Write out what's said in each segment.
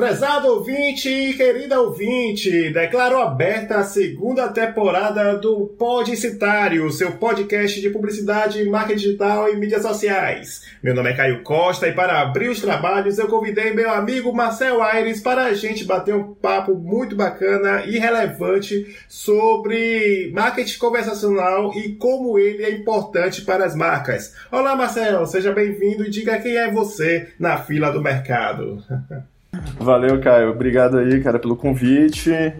Prezado ouvinte e querida ouvinte, declaro aberta a segunda temporada do Podicitário, seu podcast de publicidade, marketing digital e mídias sociais. Meu nome é Caio Costa e para abrir os trabalhos eu convidei meu amigo Marcel Aires para a gente bater um papo muito bacana e relevante sobre marketing conversacional e como ele é importante para as marcas. Olá Marcel, seja bem-vindo e diga quem é você na fila do mercado. Valeu, Caio. Obrigado aí, cara, pelo convite. É,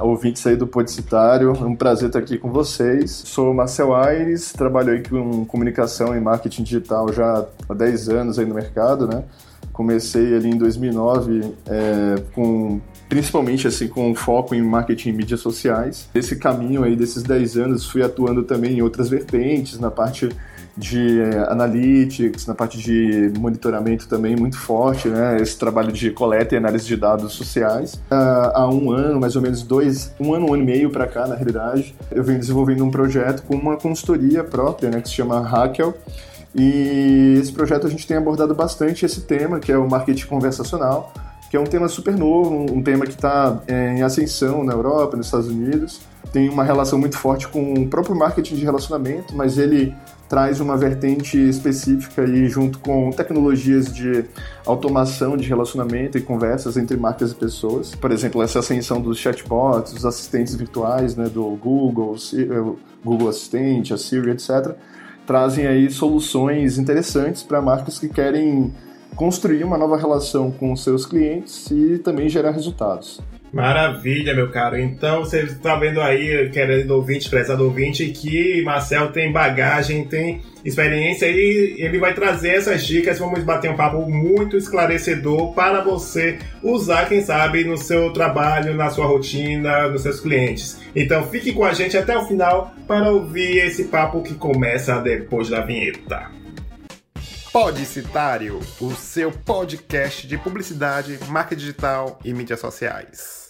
ouvintes aí do Podicitário. É um prazer estar aqui com vocês. Sou Marcel Aires, trabalho aí com comunicação e marketing digital já há 10 anos aí no mercado, né? Comecei ali em 2009 é, com principalmente assim com foco em marketing e mídias sociais. Esse caminho aí desses 10 anos fui atuando também em outras vertentes, na parte de analytics, na parte de monitoramento também muito forte, né? Esse trabalho de coleta e análise de dados sociais. há um ano, mais ou menos dois, um ano, um ano e meio para cá, na realidade, eu venho desenvolvendo um projeto com uma consultoria própria, né? Que se chama Hackel. E esse projeto a gente tem abordado bastante esse tema, que é o marketing conversacional, que é um tema super novo, um tema que está eh, em ascensão na Europa, nos Estados Unidos. Tem uma relação muito forte com o próprio marketing de relacionamento, mas ele traz uma vertente específica e junto com tecnologias de automação de relacionamento e conversas entre marcas e pessoas. Por exemplo, essa ascensão dos chatbots, dos assistentes virtuais, né, do Google, Google Assistente, a Siri, etc., trazem aí soluções interessantes para marcas que querem construir uma nova relação com seus clientes e também gerar resultados. Maravilha, meu caro. Então você está vendo aí, querendo ouvinte, prezado ouvinte, que Marcel tem bagagem, tem experiência e ele vai trazer essas dicas. Vamos bater um papo muito esclarecedor para você usar, quem sabe, no seu trabalho, na sua rotina, nos seus clientes. Então fique com a gente até o final para ouvir esse papo que começa depois da vinheta. Podicitário, o seu podcast de publicidade, marca digital e mídias sociais.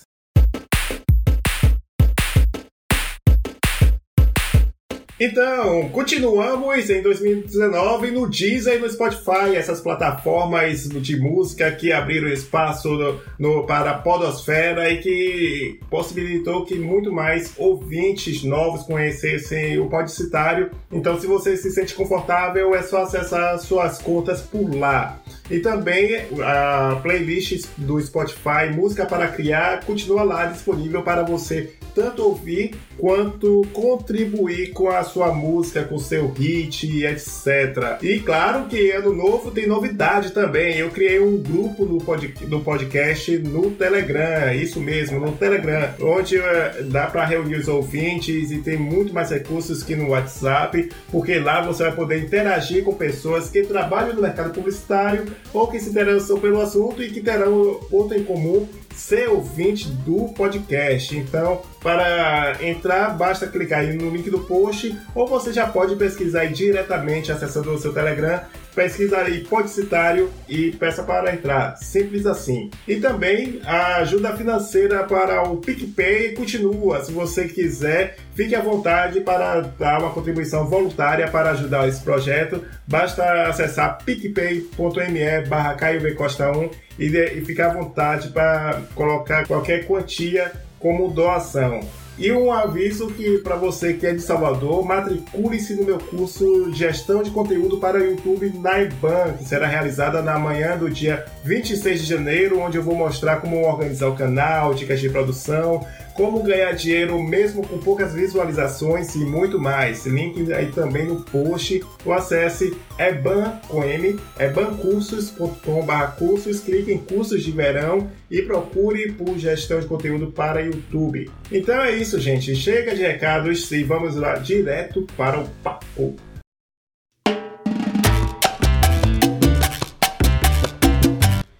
Então, continuamos em 2019 no Deezer e no Spotify, essas plataformas de música que abriram espaço no, no, para a podosfera e que possibilitou que muito mais ouvintes novos conhecessem o Podcitário. Então, se você se sente confortável, é só acessar suas contas por lá. E também a playlist do Spotify Música para Criar continua lá disponível para você tanto ouvir quanto contribuir com a sua música, com o seu hit, etc. E claro que ano novo tem novidade também. Eu criei um grupo no, pod, no podcast no Telegram, isso mesmo, no Telegram, onde uh, dá para reunir os ouvintes e tem muito mais recursos que no WhatsApp, porque lá você vai poder interagir com pessoas que trabalham no mercado publicitário ou que se interessam pelo assunto e que terão ponto em comum ser ouvinte do podcast. Então, para entrar, basta clicar aí no link do post ou você já pode pesquisar diretamente acessando o seu Telegram pesquisa aí Podcitário e peça para entrar. Simples assim. E também a ajuda financeira para o PicPay continua. Se você quiser, fique à vontade para dar uma contribuição voluntária para ajudar esse projeto. Basta acessar picpay.me barra Costa 1 e, e ficar à vontade para colocar qualquer quantia como doação. E um aviso que para você que é de Salvador, matricule-se no meu curso Gestão de Conteúdo para YouTube na IBAN, que será realizada na manhã do dia 26 de janeiro, onde eu vou mostrar como organizar o canal, dicas de produção, como ganhar dinheiro mesmo com poucas visualizações e muito mais. Link aí também no post. Ou acesse eban com M, ebancursos.com.br cursos, clique em cursos de verão e procure por gestão de conteúdo para YouTube. Então é isso, gente. Chega de recados e vamos lá direto para o papo.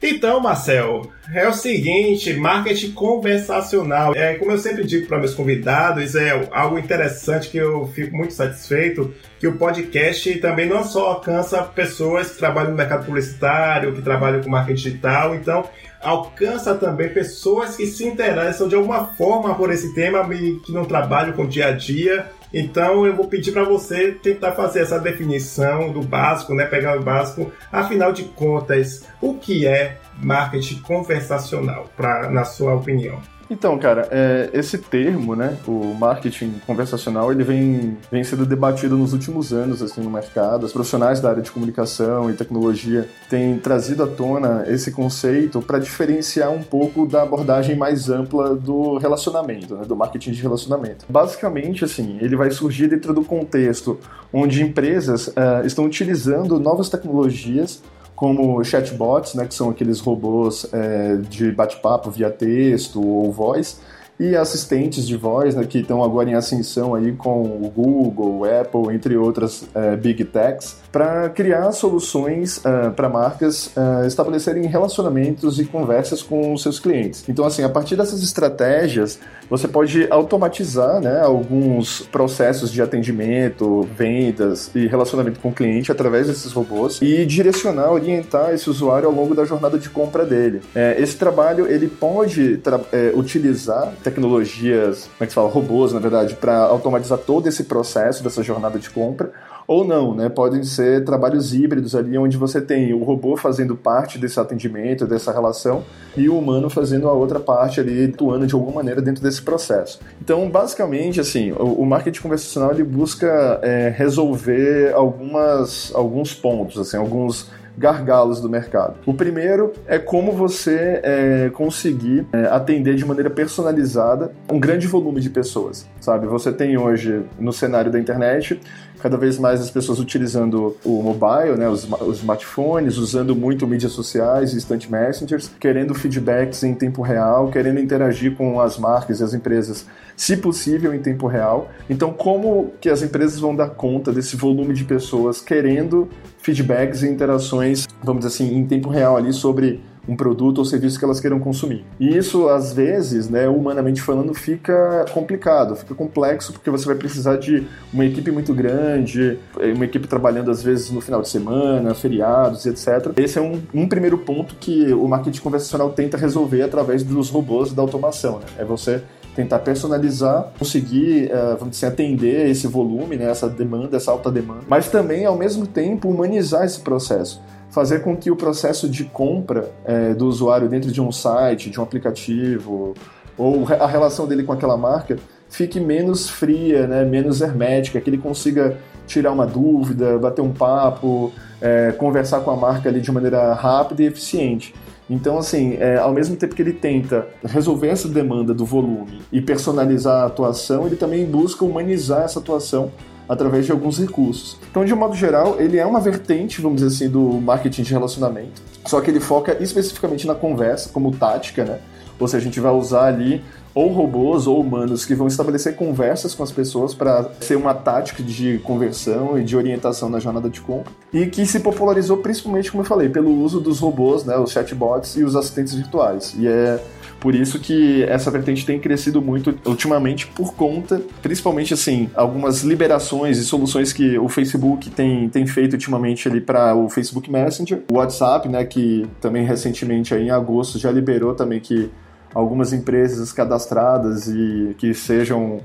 Então, Marcel, é o seguinte, marketing conversacional. É, como eu sempre digo para meus convidados, é algo interessante que eu fico muito satisfeito, que o podcast também não só alcança pessoas que trabalham no mercado publicitário, que trabalham com marketing digital, então alcança também pessoas que se interessam de alguma forma por esse tema e que não trabalham com o dia a dia Então eu vou pedir para você tentar fazer essa definição do básico, né? Pegar o básico. Afinal de contas, o que é marketing conversacional, pra, na sua opinião? Então, cara, é, esse termo, né, o marketing conversacional, ele vem, vem sendo debatido nos últimos anos assim no mercado. Os profissionais da área de comunicação e tecnologia têm trazido à tona esse conceito para diferenciar um pouco da abordagem mais ampla do relacionamento, né, do marketing de relacionamento. Basicamente, assim, ele vai surgir dentro do contexto onde empresas uh, estão utilizando novas tecnologias como chatbots, né, que são aqueles robôs é, de bate-papo via texto ou voz, e assistentes de voz, né, que estão agora em ascensão aí com o Google, Apple, entre outras é, big techs, para criar soluções uh, para marcas uh, estabelecerem relacionamentos e conversas com os seus clientes. Então, assim, a partir dessas estratégias, você pode automatizar né, alguns processos de atendimento, vendas e relacionamento com o cliente através desses robôs e direcionar, orientar esse usuário ao longo da jornada de compra dele. É, esse trabalho ele pode é, utilizar tecnologias, como é que se fala, robôs, na verdade, para automatizar todo esse processo dessa jornada de compra ou não, né? Podem ser trabalhos híbridos ali, onde você tem o robô fazendo parte desse atendimento, dessa relação, e o humano fazendo a outra parte ali, atuando de alguma maneira dentro desse processo. Então, basicamente, assim, o, marketing conversacional ele busca é, resolver algumas, alguns pontos, assim, alguns gargalos do mercado. O primeiro é como você é, conseguir é, atender de maneira personalizada um grande volume de pessoas, sabe? Você tem hoje no cenário da internet cada vez mais as pessoas utilizando o mobile, né, os, os smartphones, usando muito mídias sociais, instant messengers, querendo feedbacks em tempo real, querendo interagir com as marcas e as empresas, se possível, em tempo real. Então, como que as empresas vão dar conta desse volume de pessoas querendo feedbacks e interações, vamos dizer assim, em tempo real ali sobre um produto ou serviço que elas queiram consumir. E isso, às vezes, né, humanamente falando, fica complicado, fica complexo, porque você vai precisar de uma equipe muito grande, uma equipe trabalhando, às vezes, no final de semana, feriados, etc. Esse é um, um primeiro ponto que o marketing conversacional tenta resolver através dos robôs da automação. Né? É você tentar personalizar, conseguir, uh, vamos dizer, atender esse volume, né, essa demanda, essa alta demanda, mas também, ao mesmo tempo, humanizar esse processo fazer com que o processo de compra é, do usuário dentro de um site, de um aplicativo, ou a relação dele com aquela marca fique menos fria, né, menos hermética, que ele consiga tirar uma dúvida, bater um papo, é, conversar com a marca ali de maneira rápida e eficiente. Então, assim, é, ao mesmo tempo que ele tenta resolver essa demanda do volume e personalizar a atuação, ele também busca humanizar essa atuação através de alguns recursos. Então, de um modo geral, ele é uma vertente, vamos dizer assim, do marketing de relacionamento, só que ele foca especificamente na conversa, como tática, né? Ou seja, a gente vai usar ali ou robôs ou humanos que vão estabelecer conversas com as pessoas para ser uma tática de conversão e de orientação na jornada de compra e que se popularizou principalmente, como eu falei, pelo uso dos robôs, né, os chatbots e os assistentes virtuais. E é por isso que essa vertente tem crescido muito ultimamente por conta, principalmente assim, algumas liberações e soluções que o Facebook tem, tem feito ultimamente ali para o Facebook Messenger, o WhatsApp, né, que também recentemente aí em agosto já liberou também que algumas empresas cadastradas e que sejam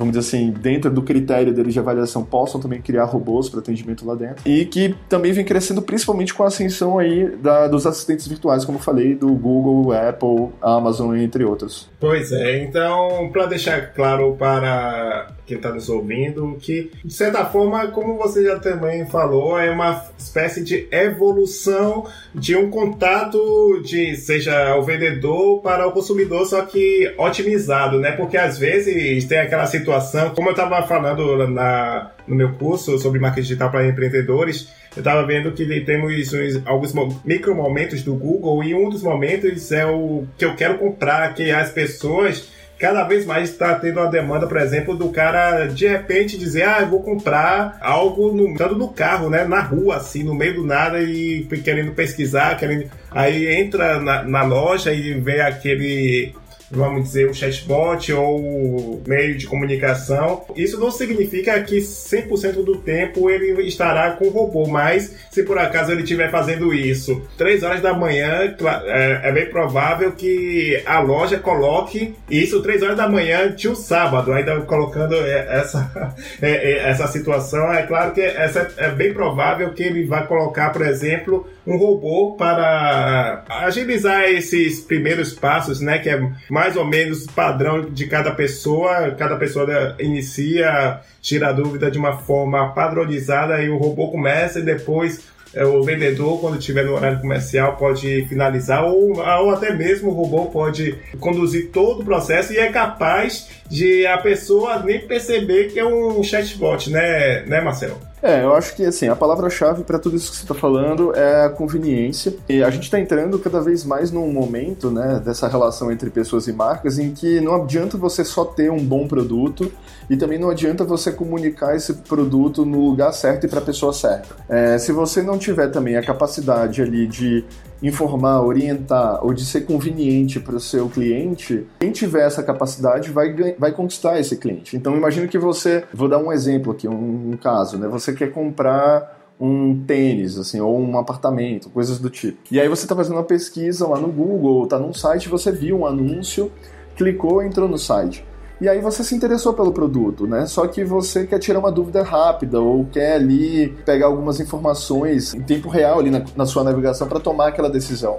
vamos dizer assim, dentro do critério deles de avaliação, possam também criar robôs para atendimento lá dentro. E que também vem crescendo principalmente com a ascensão aí da, dos assistentes virtuais, como eu falei, do Google, Apple, Amazon, entre outros. Pois é, então, para deixar claro para quem está nos ouvindo, que de certa forma, como você já também falou, é uma espécie de evolução de um contato de seja o vendedor para o consumidor, só que otimizado, né? Porque às vezes tem aquela situação, como eu estava falando na, no meu curso sobre marketing digital para empreendedores, eu estava vendo que temos uns, alguns micro momentos do Google e um dos momentos é o que eu quero comprar, que as pessoas cada vez mais está tendo uma demanda, por exemplo, do cara de repente dizer, ah, eu vou comprar algo no, estando no carro, né, na rua, assim, no meio do nada e querendo pesquisar, querendo, aí entra na, na loja e vê aquele vamos dizer, o chatbot ou o meio de comunicação. Isso não significa que 100% do tempo ele estará com o robô, mas se por acaso ele estiver fazendo isso 3 horas da manhã, é, é bem provável que a loja coloque isso 3 horas da manhã de um sábado, ainda colocando é, essa, é, essa situação. É claro que essa é bem provável que ele vai colocar, por exemplo, um robô para agilizar esses primeiros passos, né? Que é mais ou menos padrão de cada pessoa. Cada pessoa inicia, tira a dúvida de uma forma padronizada e o robô começa e depois é, o vendedor, quando estiver no horário comercial, pode finalizar, ou, ou até mesmo o robô pode conduzir todo o processo e é capaz de a pessoa nem perceber que é um chatbot, né, né Marcelo? É, eu acho que assim, a palavra-chave para tudo isso que você está falando é a conveniência. E a gente está entrando cada vez mais num momento, né, dessa relação entre pessoas e marcas em que não adianta você só ter um bom produto e também não adianta você comunicar esse produto no lugar certo e para a pessoa certa. É, se você não tiver também a capacidade ali de informar, orientar ou de ser conveniente para o seu cliente, quem tiver essa capacidade vai, vai conquistar esse cliente. Então imagine que você, vou dar um exemplo aqui, um, um caso, né? Você quer comprar um tênis, assim, ou um apartamento, coisas do tipo. E aí você está fazendo uma pesquisa lá no Google, está num site, você viu um anúncio, clicou, entrou no site. E aí você se interessou pelo produto, né? Só que você quer tirar uma dúvida rápida ou quer ali pegar algumas informações em tempo real ali na, na sua navegação para tomar aquela decisão.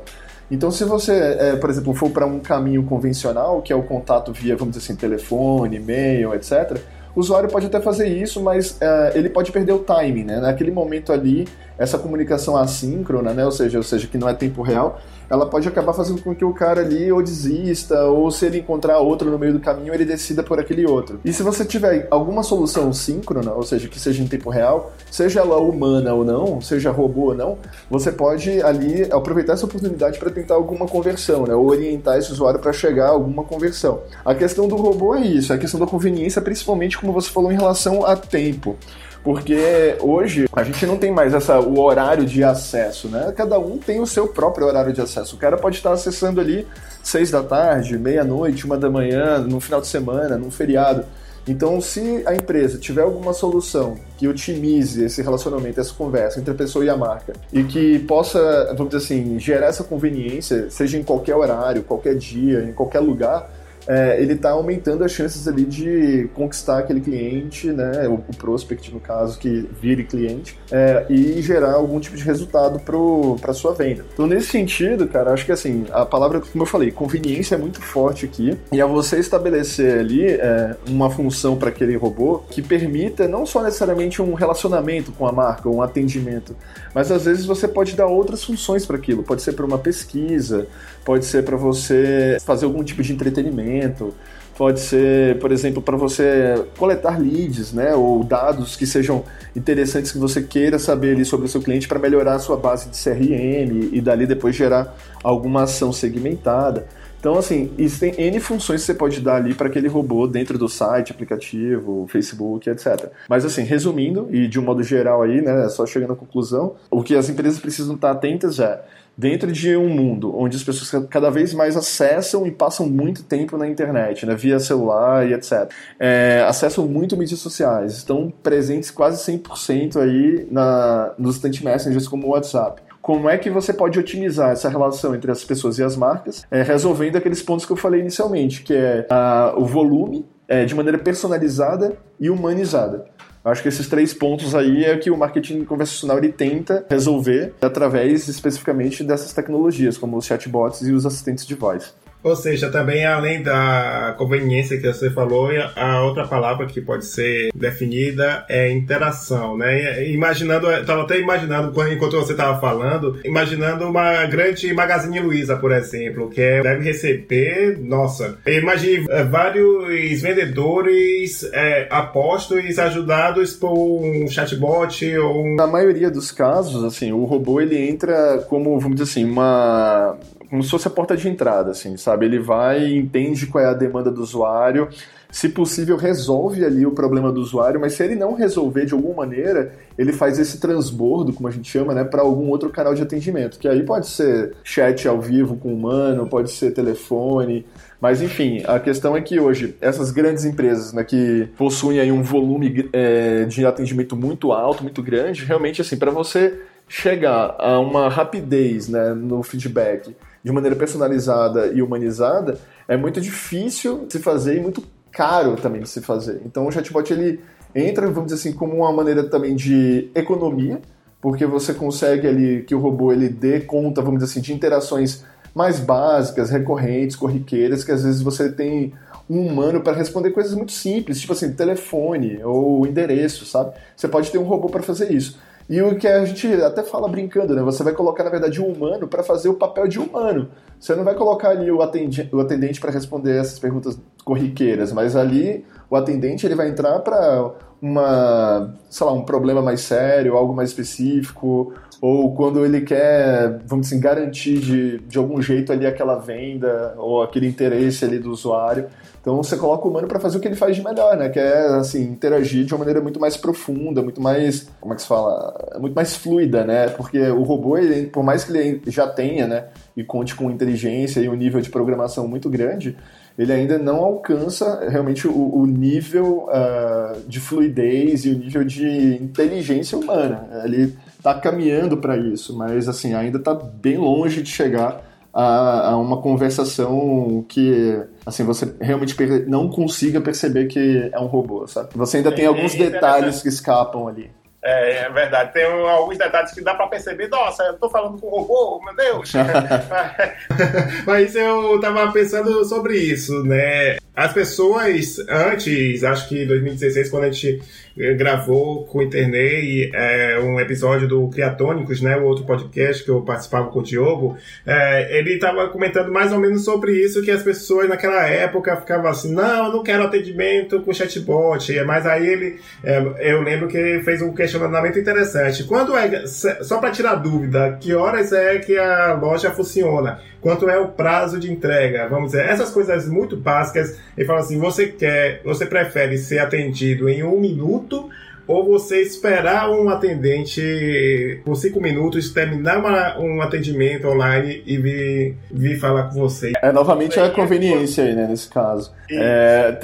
Então, se você, é, por exemplo, for para um caminho convencional, que é o contato via, vamos dizer assim, telefone, e-mail, etc., o usuário pode até fazer isso, mas uh, ele pode perder o timing, né? Naquele momento ali, essa comunicação assíncrona, né? Ou seja, ou seja, que não é tempo real, ela pode acabar fazendo com que o cara ali ou desista, ou se ele encontrar outro no meio do caminho, ele decida por aquele outro. E se você tiver alguma solução síncrona, ou seja, que seja em tempo real, seja ela humana ou não, seja robô ou não, você pode ali aproveitar essa oportunidade para tentar alguma conversão, né? Ou orientar esse usuário para chegar a alguma conversão. A questão do robô é isso, a questão da conveniência, principalmente como você falou em relação a tempo porque hoje a gente não tem mais essa, o horário de acesso, né? Cada um tem o seu próprio horário de acesso. O cara pode estar acessando ali seis da tarde, meia-noite, uma da manhã, no final de semana, num feriado. Então, se a empresa tiver alguma solução que otimize esse relacionamento, essa conversa entre a pessoa e a marca, e que possa, vamos dizer assim, gerar essa conveniência, seja em qualquer horário, qualquer dia, em qualquer lugar, é, ele está aumentando as chances ali de conquistar aquele cliente, né, o, o prospect no caso, que vire cliente, é, e gerar algum tipo de resultado para sua venda. Então, nesse sentido, cara, acho que assim, a palavra, como eu falei, conveniência é muito forte aqui, e a você estabelecer ali é, uma função para aquele robô que permita não só necessariamente um relacionamento com a marca, um atendimento, mas às vezes você pode dar outras funções para aquilo. Pode ser para uma pesquisa, pode ser para você fazer algum tipo de entretenimento, pode ser, por exemplo, para você coletar leads, né, ou dados que sejam interessantes que você queira saber ali sobre o seu cliente para melhorar a sua base de CRM e dali depois gerar alguma ação segmentada. Então, assim, existem N funções que você pode dar ali para aquele robô dentro do site, aplicativo, Facebook, etc. Mas, assim, resumindo, e de um modo geral aí, né, só chegando à conclusão, o que as empresas precisam estar atentas é dentro de um mundo onde as pessoas cada vez mais acessam e passam muito tempo na internet, né, via celular e etc. É, acessam muito mídias sociais, estão presentes quase 100% aí na, nos instant messengers como o WhatsApp como é que você pode otimizar essa relação entre as pessoas e as marcas, é, resolvendo aqueles pontos que eu falei inicialmente, que é a, o volume é, de maneira personalizada e humanizada. Acho que esses três pontos aí é que o marketing convencional ele tenta resolver através especificamente dessas tecnologias, como os chatbots e os assistentes de voz. Ou seja, também além da conveniência que você falou, a outra palavra que pode ser definida é interação, né? Imaginando, estava até imaginando enquanto você estava falando, imaginando uma grande Magazine Luiza, por exemplo, que é, deve receber, nossa, imagine é, vários vendedores é, apostos ajudados por um chatbot ou um... Na maioria dos casos, assim, o robô ele entra como, vamos dizer assim, uma como se fosse a porta de entrada, assim, sabe? Ele vai, entende qual é a demanda do usuário, se possível, resolve ali o problema do usuário, mas se ele não resolver de alguma maneira, ele faz esse transbordo, como a gente chama, né, para algum outro canal de atendimento, que aí pode ser chat ao vivo com humano, pode ser telefone, mas enfim, a questão é que hoje essas grandes empresas né, que possuem aí um volume é, de atendimento muito alto, muito grande, realmente assim, para você chegar a uma rapidez né, no feedback de maneira personalizada e humanizada, é muito difícil de se fazer e muito caro também de se fazer. Então o chatbot ele entra, vamos dizer assim, como uma maneira também de economia, porque você consegue ali que o robô ele dê conta, vamos dizer assim, de interações mais básicas, recorrentes, corriqueiras, que às vezes você tem um humano para responder coisas muito simples, tipo assim, telefone ou endereço, sabe? Você pode ter um robô para fazer isso. E o que a gente até fala brincando, né? Você vai colocar, na verdade, um humano para fazer o papel de humano. Você não vai colocar ali o atendente, o atendente para responder essas perguntas corriqueiras, mas ali o atendente ele vai entrar para uma, sei lá, um problema mais sério, algo mais específico, ou quando ele quer, vamos dizer, assim, garantir de, de algum jeito ali aquela venda ou aquele interesse ali do usuário. Então você coloca o humano para fazer o que ele faz de melhor, né? Que é assim, interagir de uma maneira muito mais profunda, muito mais, como é que se fala, muito mais fluida, né? Porque o robô, ele, por mais que ele já tenha, né, e conte com inteligência e um nível de programação muito grande, ele ainda não alcança realmente o, o nível uh, de fluidez e o nível de inteligência humana. Ele está caminhando para isso, mas assim ainda está bem longe de chegar a, a, uma conversação que assim você realmente não consiga perceber que é um robô, sabe? Você ainda tem alguns detalhes que escapam ali. É, é, verdade. Tem alguns detalhes que dá para perceber. Nossa, eu tô falando com o robô, meu Deus. Mas eu tava pensando sobre isso, né? As pessoas antes, acho que em 2016, quando a gente gravou com o Internei é, um episódio do Criatônicos, né, o outro podcast que eu participava com o Diogo, é, ele estava comentando mais ou menos sobre isso, que as pessoas naquela época ficavam assim, não, eu não quero atendimento com chatbot, mas aí ele, é, eu lembro que ele fez um questionamento interessante. Quando é, só para tirar dúvida, que horas é que a loja funciona? Quanto é o prazo de entrega? Vamos dizer, essas coisas muito básicas, ele fala assim, você quer, você prefere ser atendido em um minuto minuto ou você esperar um atendente por cinco minutos, terminar uma, um atendimento online e vir, vir falar com você. É, novamente a conveniência aí, né, nesse caso. É,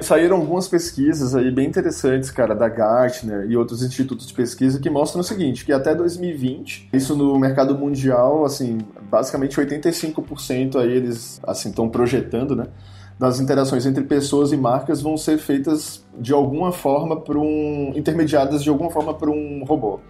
saíram algumas pesquisas aí bem interessantes, cara, da Gartner e outros institutos de pesquisa que mostram o seguinte, que até 2020, isso no mercado mundial, assim, basicamente 85% aí eles, assim, estão projetando, né, das interações entre pessoas e marcas vão ser feitas de alguma forma por um intermediadas de alguma forma por um robô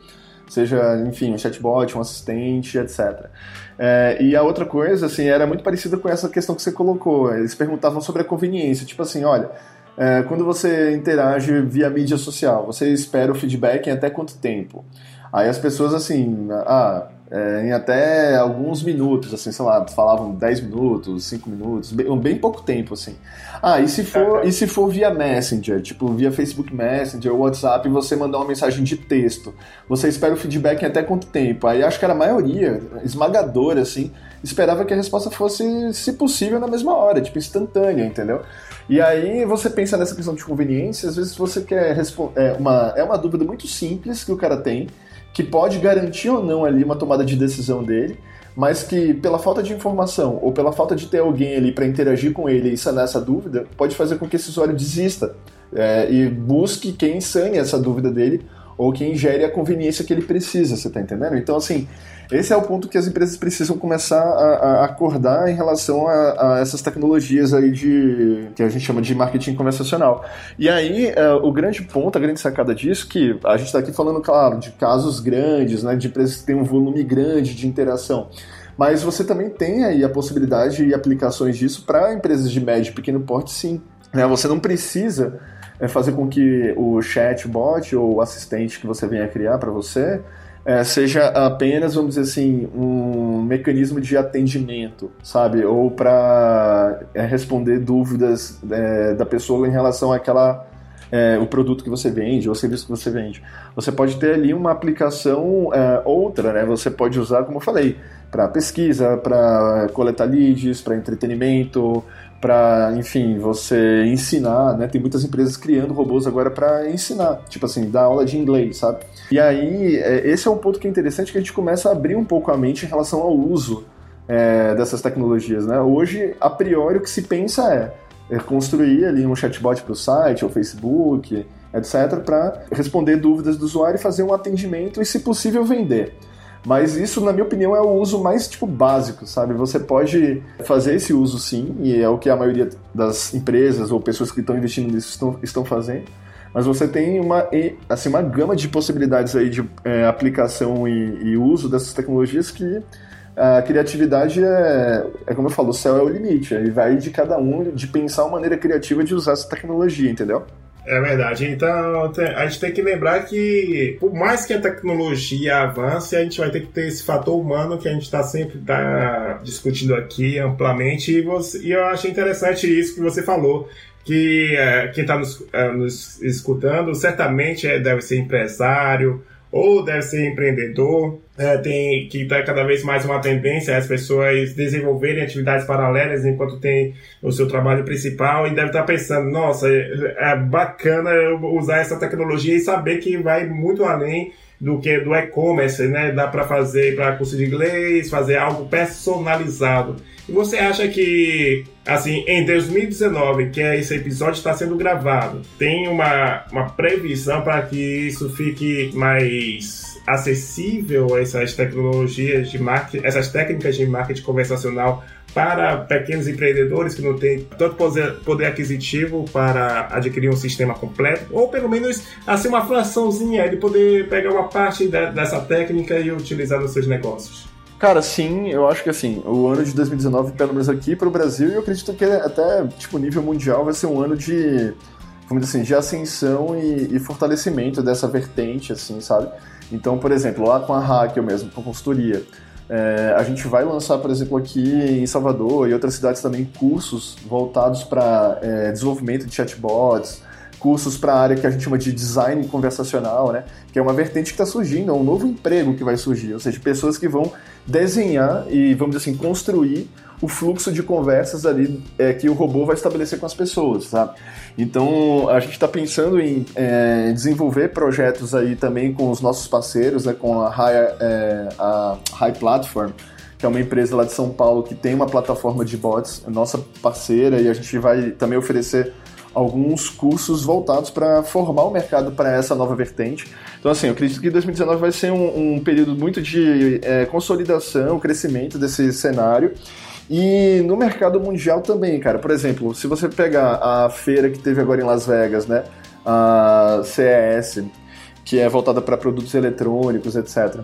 seja, enfim, um chatbot, um assistente, etc. É, e a outra coisa, assim, era muito parecida com essa questão que você colocou. Eles perguntavam sobre a conveniência, tipo assim, olha, é, quando você interage via mídia social, você espera o feedback em até quanto tempo? Aí as pessoas, assim, ah, é, em até alguns minutos, assim, sei lá, falavam 10 minutos, 5 minutos, bem, bem, pouco tempo, assim. Ah, e se for, e se for via Messenger, tipo, via Facebook Messenger ou WhatsApp, você mandar uma mensagem de texto, você espera o feedback em até quanto tempo? Aí acho que era a maioria, esmagadora, assim, esperava que a resposta fosse, se possível, na mesma hora, tipo, instantânea, entendeu? E aí você pensa nessa questão de conveniência, às vezes você quer responder. É uma, é uma dúvida muito simples que o cara tem, que pode garantir ou não ali uma tomada de decisão dele, mas que pela falta de informação ou pela falta de ter alguém ali para interagir com ele e sanar essa dúvida, pode fazer com que esse usuário desista é, e busque quem sane essa dúvida dele ou quem gere a conveniência que ele precisa, você está entendendo? Então, assim, esse é o ponto que as empresas precisam começar a, a acordar em relação a, a, essas tecnologias aí de que a gente chama de marketing conversacional. E aí, uh, o grande ponto, a grande sacada disso, que a gente está aqui falando, claro, de casos grandes, né, de empresas que têm um volume grande de interação. Mas você também tem aí a possibilidade e aplicações disso para empresas de médio e pequeno porte, sim. Né? Você não precisa é, fazer com que o chatbot ou o assistente que você venha criar para você é, seja apenas, vamos dizer assim, um mecanismo de atendimento, sabe? Ou para é, responder dúvidas é, da pessoa em relação àquela é, o produto que você vende ou o serviço que você vende. Você pode ter ali uma aplicação é, outra, né? Você pode usar, como eu falei, para pesquisa, para coletar leads, para entretenimento, para, enfim, você ensinar, né? Tem muitas empresas criando robôs agora para ensinar, tipo assim, dar aula de inglês, sabe? E aí, é, esse é um ponto que é interessante que a gente começa a abrir um pouco a mente em relação ao uso é, dessas tecnologias, né? Hoje, a priori, o que se pensa é, é construir ali um chatbot para o site, ou Facebook, etc., para responder dúvidas do usuário e fazer um atendimento e, se possível, vender. Mas isso, na minha opinião, é o uso mais tipo básico, sabe? Você pode fazer esse uso sim, e é o que a maioria das empresas ou pessoas que estão investindo nisso estão, estão fazendo. Mas você tem uma, assim, uma gama de possibilidades aí de é, aplicação e, e uso dessas tecnologias que a criatividade é, é como eu falo, o céu é o limite. Aí vai de cada um de pensar uma maneira criativa de usar essa tecnologia, entendeu? É verdade. Então a gente tem que lembrar que, por mais que a tecnologia avance, a gente vai ter que ter esse fator humano que a gente está sempre tá discutindo aqui amplamente. E, você, e, eu achei interessante isso que você falou. Que é, quem está nos, é, nos, escutando certamente é, deve ser empresário, ou deve ser empreendedor. É, tem que está cada vez mais uma tendência as pessoas desenvolverem atividades paralelas enquanto tem o seu trabalho principal e deve estar tá pensando, nossa, é, é bacana usar essa tecnologia e saber que vai muito além do que do e-commerce, né? Dá para fazer para curso de inglês, fazer algo personalizado. E você acha que, assim, em 2019, que é esse episódio está sendo gravado, tem uma, uma previsão para que isso fique mais acessível essas tecnologias de marketing, essas técnicas de marketing conversacional para pequenos empreendedores que não têm tanto poder aquisitivo para adquirir um sistema completo, ou pelo menos assim uma fraçãozinha de poder pegar uma parte dessa técnica e utilizar nos seus negócios. Cara, sim, eu acho que assim, o ano de 2019, pelo menos aqui para o Brasil, e eu acredito que até, tipo, nível mundial vai ser um ano de, vamos dizer assim, de ascensão e, e fortalecimento dessa vertente, assim, sabe? Então, por exemplo, lá com a Hackel mesmo, com a consultoria, é, a gente vai lançar, por exemplo, aqui em Salvador e outras cidades também cursos voltados para é, desenvolvimento de chatbots, cursos para a área que a gente chama de design conversacional, né? Que é uma vertente que está surgindo, é um novo emprego que vai surgir, ou seja, pessoas que vão desenhar e, vamos dizer assim, construir o fluxo de conversas ali é, que o robô vai estabelecer com as pessoas, sabe? Então, a gente está pensando em é, desenvolver projetos aí também com os nossos parceiros, né, com a High, é, a High Platform, que é uma empresa lá de São Paulo que tem uma plataforma de bots, nossa parceira, e a gente vai também oferecer alguns cursos voltados para formar o mercado para essa nova vertente. Então, assim, eu acredito que 2019 vai ser um, um período muito de é, consolidação, crescimento desse cenário. E no mercado mundial também, cara. Por exemplo, se você pegar a feira que teve agora em Las Vegas, né? A CES, que é voltada para produtos eletrônicos, etc.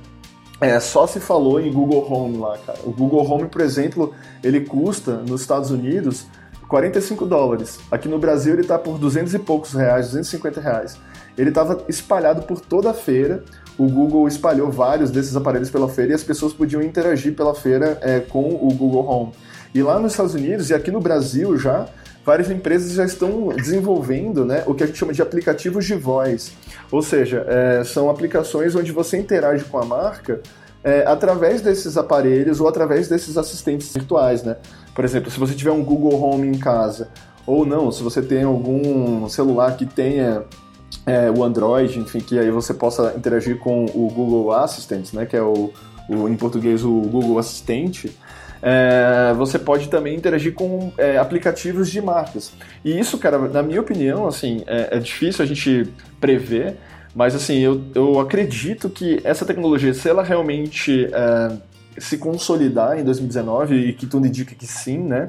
É, só se falou em Google Home lá, cara. O Google Home, por exemplo, ele custa nos Estados Unidos 45 dólares. Aqui no Brasil ele está por 200 e poucos reais, 250 reais. Ele estava espalhado por toda a feira. O Google espalhou vários desses aparelhos pela feira e as pessoas podiam interagir pela feira é, com o Google Home. E lá nos Estados Unidos e aqui no Brasil já, várias empresas já estão desenvolvendo né, o que a gente chama de aplicativos de voz. Ou seja, é, são aplicações onde você interage com a marca é, através desses aparelhos ou através desses assistentes virtuais, né? Por exemplo, se você tiver um Google Home em casa, ou não, se você tem algum celular que tenha é, o Android, enfim, que aí você possa interagir com o Google Assistant, né, que é o, o em português o Google Assistente, é, você pode também interagir com é, aplicativos de marcas. E isso, cara, na minha opinião, assim, é, é difícil a gente prever, mas assim, eu, eu acredito que essa tecnologia, se ela realmente é, se consolidar em 2019, e que tudo indica que sim, né?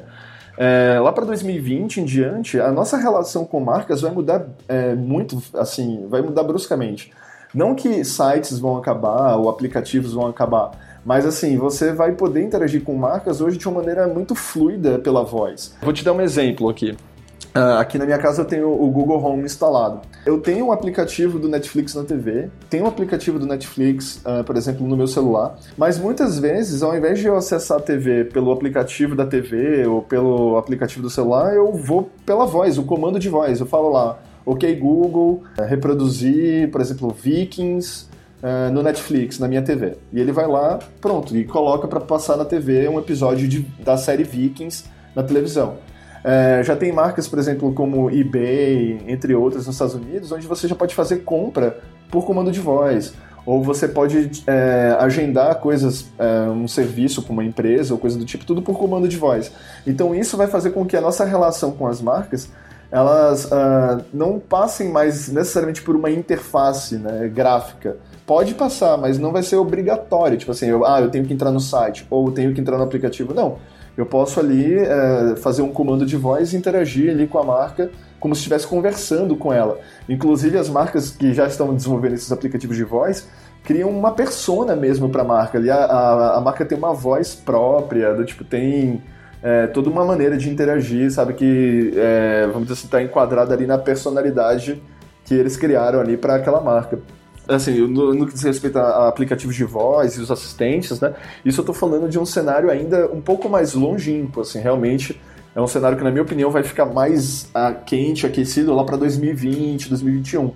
É, lá para 2020 em diante, a nossa relação com marcas vai mudar é, muito, assim, vai mudar bruscamente. Não que sites vão acabar ou aplicativos vão acabar, mas assim, você vai poder interagir com marcas hoje de uma maneira muito fluida pela voz. Vou te dar um exemplo aqui. Uh, aqui na minha casa eu tenho o Google Home instalado. Eu tenho um aplicativo do Netflix na TV, tenho um aplicativo do Netflix, uh, por exemplo, no meu celular, mas muitas vezes, ao invés de eu acessar a TV pelo aplicativo da TV ou pelo aplicativo do celular, eu vou pela voz, o comando de voz. Eu falo lá, ok Google, uh, reproduzir, por exemplo, Vikings, uh, no Netflix, na minha TV. E ele vai lá, pronto, e coloca para passar na TV um episódio de, da série Vikings na televisão. É, já tem marcas, por exemplo, como eBay, entre outras, nos Estados Unidos, onde você já pode fazer compra por comando de voz. Ou você pode é, agendar coisas, é, um serviço com uma empresa ou coisa do tipo, tudo por comando de voz. Então isso vai fazer com que a nossa relação com as marcas elas uh, não passem mais necessariamente por uma interface né, gráfica. Pode passar, mas não vai ser obrigatório. Tipo assim, eu, ah, eu tenho que entrar no site ou eu tenho que entrar no aplicativo. Não eu posso ali é, fazer um comando de voz e interagir ali com a marca como se estivesse conversando com ela. Inclusive as marcas que já estão desenvolvendo esses aplicativos de voz criam uma persona mesmo para a marca. Ali a, a, marca tem uma voz própria, do tipo tem é, toda uma maneira de interagir, sabe que é, vamos dizer assim está enquadrada ali na personalidade que eles criaram ali para aquela marca assim, no, no que diz respeito a, a, aplicativos de voz e os assistentes, né? Isso eu tô falando de um cenário ainda um pouco mais longínquo, assim, realmente é um cenário que, na minha opinião, vai ficar mais a, quente, aquecido lá para 2020, 2021.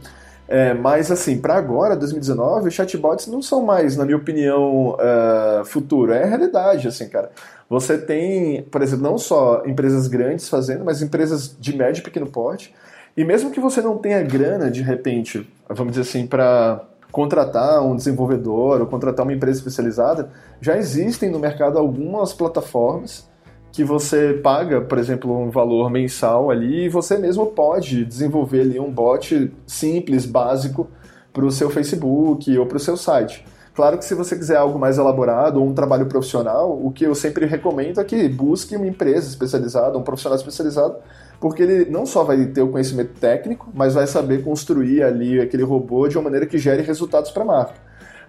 É, mas, assim, para agora, 2019, os chatbots não são mais, na minha opinião, uh, futuro. É realidade, assim, cara. Você tem, por exemplo, não só empresas grandes fazendo, mas empresas de médio e pequeno porte e mesmo que você não tenha grana, de repente, vamos dizer assim, para contratar um desenvolvedor ou contratar uma empresa especializada, já existem no mercado algumas plataformas que você paga, por exemplo, um valor mensal ali e você mesmo pode desenvolver ali um bot simples, básico para o seu Facebook ou para o seu site. Claro que se você quiser algo mais elaborado ou um trabalho profissional, o que eu sempre recomendo é que busque uma empresa especializada, um profissional especializado porque ele não só vai ter o conhecimento técnico, mas vai saber construir ali aquele robô de uma maneira que gere resultados para a marca.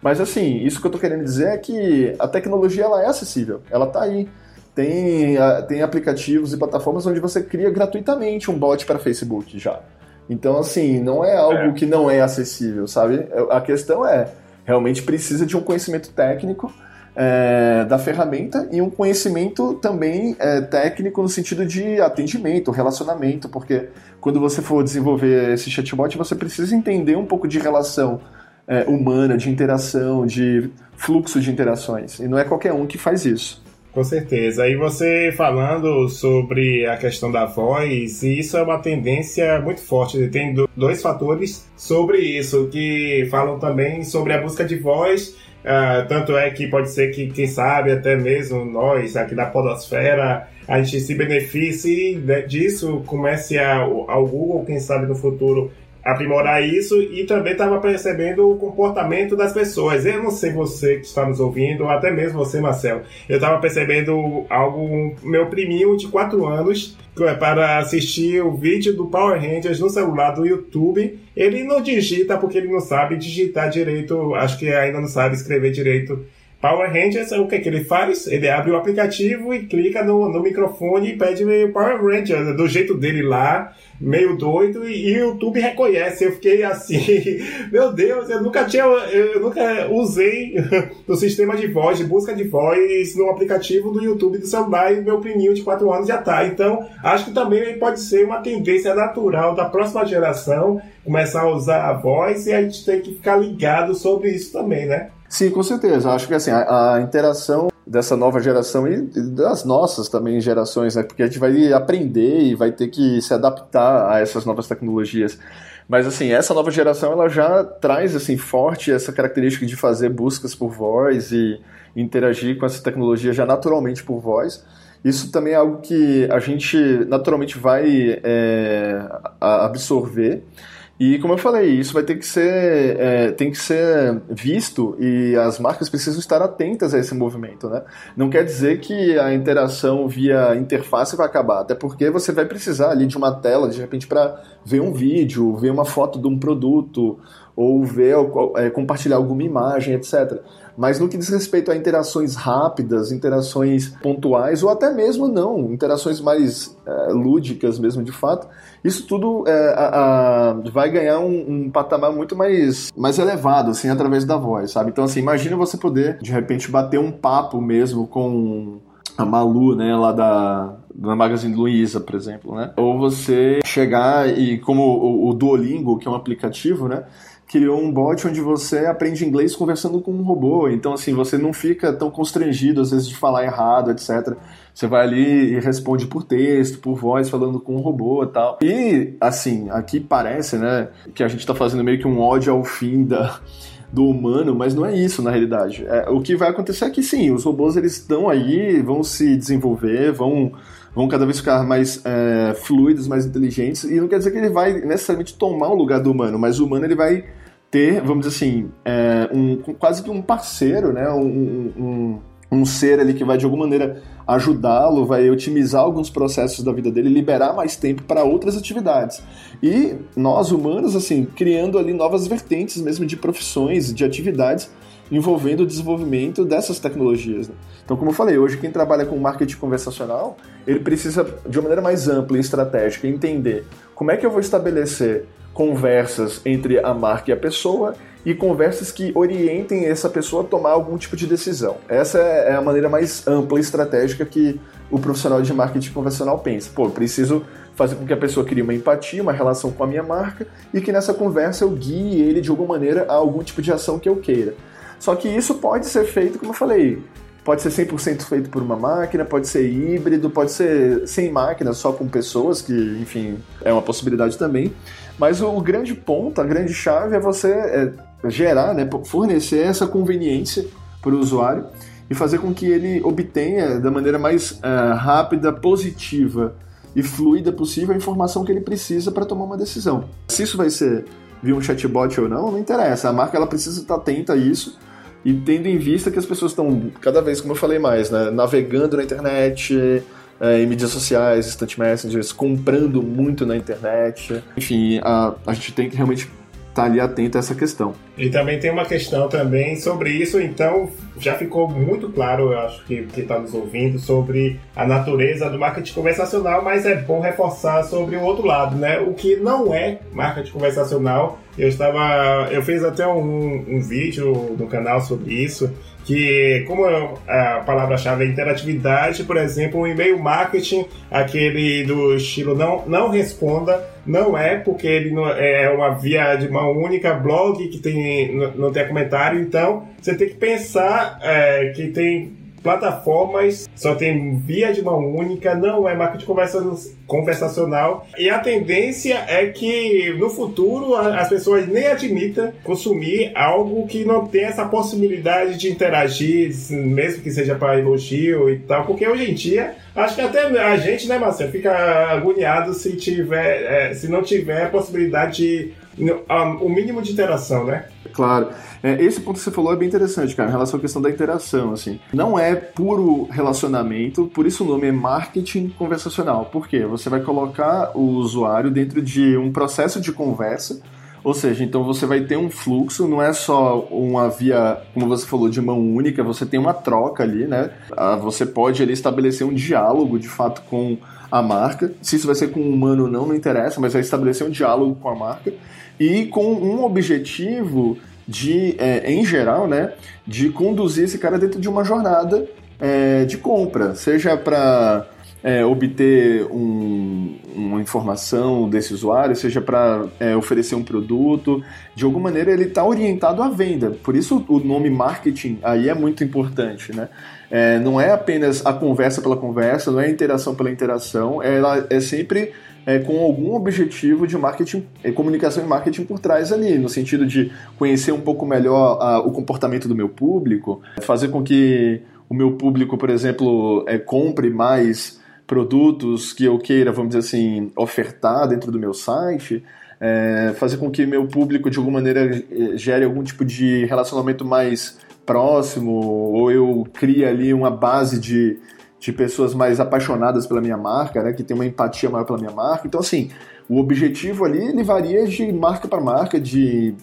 Mas assim, isso que eu estou querendo dizer é que a tecnologia ela é acessível, ela está aí. Tem, tem aplicativos e plataformas onde você cria gratuitamente um bot para Facebook já. Então, assim, não é algo é. que não é acessível, sabe? A questão é, realmente precisa de um conhecimento técnico é, da ferramenta e um conhecimento também é, técnico no sentido de atendimento, relacionamento, porque quando você for desenvolver esse chatbot, você precisa entender um pouco de relação é, humana, de interação, de fluxo de interações. E não é qualquer um que faz isso. Com certeza. E você falando sobre a questão da voz, isso é uma tendência muito forte. Tem dois fatores sobre isso que falam também sobre a busca de voz Uh, tanto é que pode ser que, quem sabe, até mesmo nós aqui da Podosfera, a gente se beneficie disso, comece a, ao Google, quem sabe no futuro, aprimorar isso e também estava percebendo o comportamento das pessoas. Eu não sei você que está nos ouvindo, ou até mesmo você, Marcel. Eu estava percebendo algo, meu priminho de 4 anos, é para assistir o vídeo do Power Rangers no celular do YouTube. Ele não digita porque ele não sabe digitar direito, acho que ainda não sabe escrever direito Power Rangers, o que, que ele faz? Ele abre o aplicativo e clica no, no microfone e pede Power Rangers, do jeito dele lá, meio doido, e, e o YouTube reconhece. Eu fiquei assim, meu Deus, eu nunca tinha, eu nunca usei o sistema de voz, de busca de voz no aplicativo do YouTube do celular e meu priminho de 4 anos já tá. Então, acho que também pode ser uma tendência natural da próxima geração começar a usar a voz e a gente tem que ficar ligado sobre isso também, né? Sim, com certeza. Acho que assim, a, a interação dessa nova geração e das nossas também gerações, né? Porque a gente vai aprender e vai ter que se adaptar a essas novas tecnologias. Mas assim, essa nova geração ela já traz assim forte essa característica de fazer buscas por voz e interagir com essa tecnologia já naturalmente por voz. Isso também é algo que a gente naturalmente vai é, absorver. E como eu falei, isso vai ter que ser, é, tem que ser visto e as marcas precisam estar atentas a esse movimento, né? Não quer dizer que a interação via interface vai acabar, até porque você vai precisar ali de uma tela, de repente, para ver um vídeo, ver uma foto de um produto, ou ver, é, compartilhar alguma imagem, etc. Mas no que diz respeito a interações rápidas, interações pontuais, ou até mesmo não, interações mais é, lúdicas mesmo de fato, isso tudo é, a, a, vai ganhar um, um, patamar muito mais, mais elevado, assim, através da voz, sabe? Então, assim, imagina você poder, de repente, bater um papo mesmo com a Malu, né, lá da, da Magazine Luiza, por exemplo, né? Ou você chegar e, como o Duolingo, que é um aplicativo, né? Criou um bot onde você aprende inglês conversando com um robô. Então, assim, você não fica tão constrangido, às vezes, de falar errado, etc. Você vai ali e responde por texto, por voz, falando com um robô e tal. E, assim, aqui parece, né, que a gente está fazendo meio que um ódio ao fim da, do humano, mas não é isso na realidade. É, o que vai acontecer é que sim, os robôs eles estão aí, vão se desenvolver, vão, vão cada vez ficar mais é, fluidos, mais inteligentes, e não quer dizer que ele vai necessariamente tomar o lugar do humano, mas o humano ele vai ter, vamos dizer assim, é, um, quase que um parceiro, né? um, um um ser ali que vai de alguma maneira ajudá-lo, vai otimizar alguns processos da vida dele, liberar mais tempo para outras atividades. E nós humanos, assim, criando ali novas vertentes mesmo de profissões, de atividades envolvendo o desenvolvimento dessas tecnologias. Né? Então, como eu falei, hoje quem trabalha com marketing conversacional, ele precisa de uma maneira mais ampla e estratégica entender como é que eu vou estabelecer conversas entre a marca e a pessoa e conversas que orientem essa pessoa a tomar algum tipo de decisão. Essa é, é a maneira mais ampla e estratégica que o profissional de marketing convencional pensa. Pô, preciso fazer com que a pessoa crie uma empatia, uma relação com a minha marca e que nessa conversa eu guie ele de alguma maneira a algum tipo de ação que eu queira. Só que isso pode ser feito, como eu falei, pode ser 100% feito por uma máquina, pode ser híbrido, pode ser sem máquina, só com pessoas, que, enfim, é uma possibilidade também. Mas o, grande ponto, a grande chave é você é, gerar, né, fornecer essa conveniência para o usuário e fazer com que ele obtenha da maneira mais uh, rápida, positiva e fluida possível a informação que ele precisa para tomar uma decisão. Se isso vai ser via um chatbot ou não, não interessa. A marca ela precisa estar atenta a isso e tendo em vista que as pessoas estão cada vez, como eu falei mais, né, navegando na internet, é, em mídias sociais, instant messengers, comprando muito na internet. Enfim, a, a gente tem que realmente tá ali atento a essa questão. E também tem uma questão também sobre isso, então já ficou muito claro, eu acho que que está nos ouvindo, sobre a natureza do marketing conversacional, mas é bom reforçar sobre o outro lado, né? O que não é marketing conversacional. Eu estava, eu fiz até um, um vídeo no canal sobre isso que como a palavra-chave é interatividade, por exemplo, o e-mail marketing, aquele do estilo não, não responda, não é, porque ele não, é uma via de uma única blog que tem, não, não tem comentário, então você tem que pensar é, que tem plataformas, só tem via de mão única, não é marketing conversacional. E a tendência é que no futuro as pessoas nem admitam consumir algo que não tem essa possibilidade de interagir, mesmo que seja para elogio e tal, porque hoje em dia acho que até a gente, né, Marcelo, fica agoniado se tiver, é, se não tiver a possibilidade de o mínimo de interação, né? Claro. É, esse ponto que você falou é bem interessante, cara, em relação à questão da interação, assim. Não é puro relacionamento, por isso o nome é marketing conversacional. Por quê? Você vai colocar o usuário dentro de um processo de conversa, ou seja, então você vai ter um fluxo, não é só uma via, como você falou, de mão única, você tem uma troca ali, né? Ah, você pode ali estabelecer um diálogo, de fato, com a marca. Se isso vai ser com um humano ou não, não interessa, mas vai estabelecer um diálogo com a marca e com um objetivo de, é, em geral, né, de conduzir esse cara dentro de uma jornada é, de compra, seja para é, obter um, uma informação desse usuário, seja para é, oferecer um produto, de alguma maneira ele está orientado à venda. Por isso o nome marketing aí é muito importante, né? É, não é apenas a conversa pela conversa, não é a interação pela interação, ela é sempre é, com algum objetivo de marketing, é, comunicação e marketing por trás ali, no sentido de conhecer um pouco melhor a, o comportamento do meu público, fazer com que o meu público, por exemplo, é, compre mais produtos que eu queira, vamos dizer assim, ofertar dentro do meu site, é, fazer com que meu público de alguma maneira gere algum tipo de relacionamento mais próximo, ou eu crie ali uma base de, de pessoas mais apaixonadas pela minha marca, né, que tem uma empatia maior pela minha marca. Então, assim, o objetivo ali ele varia de marca para marca, de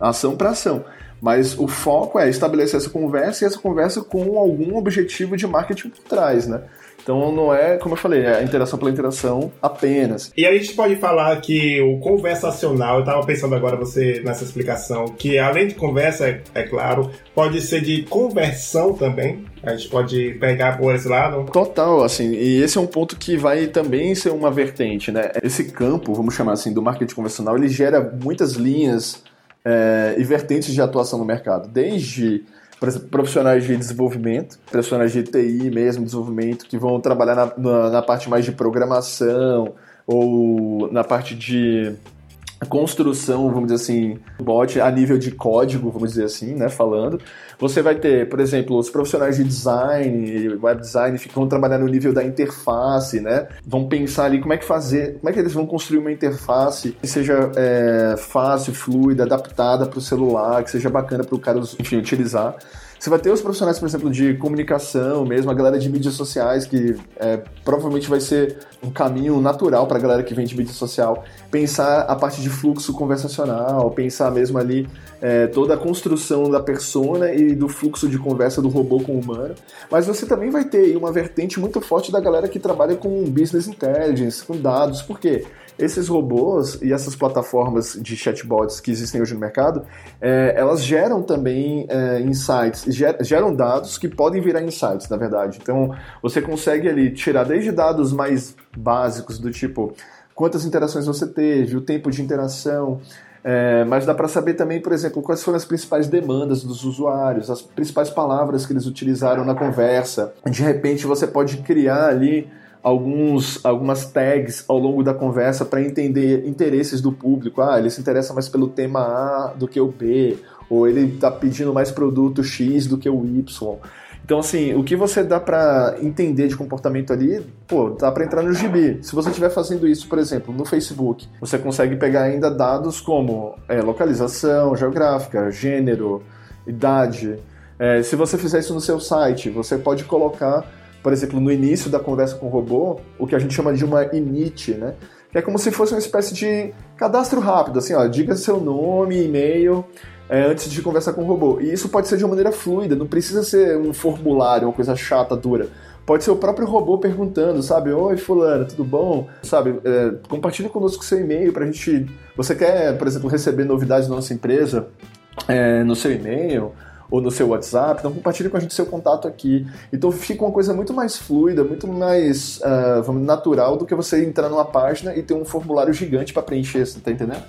ação para ação. Mas o foco é estabelecer essa conversa e essa conversa com algum objetivo de marketing por trás, né? Então não é, como eu falei, é a interação pela interação apenas. E a gente pode falar que o conversacional, eu estava pensando agora você nessa explicação, que além de conversa, é, é, claro, pode ser de conversão também. A gente pode pegar por esse lado. Total, assim, e esse é um ponto que vai também ser uma vertente, né? Esse campo, vamos chamar assim, do marketing convencional, ele gera muitas linhas é, e vertentes de atuação no mercado, desde profissionais de desenvolvimento, profissionais de TI mesmo, desenvolvimento, que vão trabalhar na, na, na parte mais de programação ou na parte de construção, vamos dizer assim, bot a nível de código, vamos dizer assim, né, falando. Você vai ter, por exemplo, os profissionais de design, web design, ficam trabalhando no nível da interface, né? Vão pensar ali como é que fazer, como é que eles vão construir uma interface que seja é, fácil, fluida, adaptada para o celular, que seja bacana para o cara, enfim, utilizar. Você vai ter os profissionais, por exemplo, de comunicação mesmo, a galera de mídias sociais, que é, provavelmente vai ser um caminho natural para a galera que vem de mídia social. Pensar a parte de fluxo conversacional, pensar mesmo ali é, toda a construção da persona e do fluxo de conversa do robô com o humano. Mas você também vai ter uma vertente muito forte da galera que trabalha com business intelligence, com dados. Por quê? esses robôs e essas plataformas de chatbots que existem hoje no mercado, é, elas geram também é, insights, geram dados que podem virar insights, na verdade. Então, você consegue ali tirar desde dados mais básicos, do tipo quantas interações você teve, o tempo de interação, é, mas dá para saber também, por exemplo, quais foram as principais demandas dos usuários, as principais palavras que eles utilizaram na conversa. De repente, você pode criar ali alguns, algumas tags ao longo da conversa para entender interesses do público. Ah, ele se interessa mais pelo tema A do que o B, ou ele está pedindo mais produto X do que o Y. Então, assim, o que você dá para entender de comportamento ali, pô, dá para entrar no gibi. Se você estiver fazendo isso, por exemplo, no Facebook, você consegue pegar ainda dados como é, localização geográfica, gênero, idade. É, se você fizer isso no seu site, você pode colocar por exemplo, no início da conversa com o robô, o que a gente chama de uma init, né? Que é como se fosse uma espécie de cadastro rápido, assim, ó, diga seu nome, e-mail, é, antes de conversar com o robô. E isso pode ser de uma maneira fluida, não precisa ser um formulário, uma coisa chata, dura. Pode ser o próprio robô perguntando, sabe? Oi, fulano, tudo bom? Sabe, é, compartilhe conosco seu e-mail pra gente... Você quer, por exemplo, receber novidades da nossa empresa é, no seu e-mail? ou no seu WhatsApp, então compartilhe com a gente seu contato aqui. Então fica uma coisa muito mais fluida, muito mais uh, natural do que você entrar numa página e ter um formulário gigante para preencher, você tá entendendo?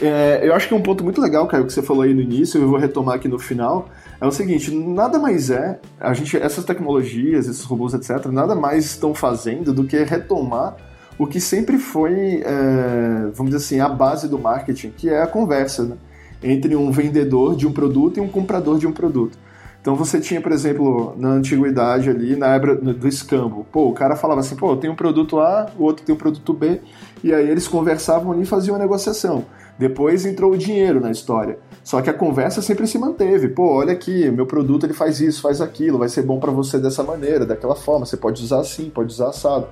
É, eu acho que é um ponto muito legal, Caio, que você falou aí no início, eu vou retomar aqui no final, é o seguinte, nada mais é, a gente, essas tecnologias, esses robôs, etc., nada mais estão fazendo do que retomar o que sempre foi, é, vamos dizer assim, a base do marketing, que é a conversa, né? entre um vendedor de um produto e um comprador de um produto. Então você tinha, por exemplo, na antiguidade ali, na época do escambo, pô, o cara falava assim, pô, tem um produto A, o outro tem um produto B, e aí eles conversavam ali e faziam a negociação. Depois entrou o dinheiro na história. Só que a conversa sempre se manteve. Pô, olha aqui, meu produto ele faz isso, faz aquilo, vai ser bom para você dessa maneira, daquela forma, você pode usar assim, pode usar assado.